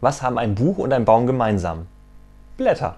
Was haben ein Buch und ein Baum gemeinsam? Blätter.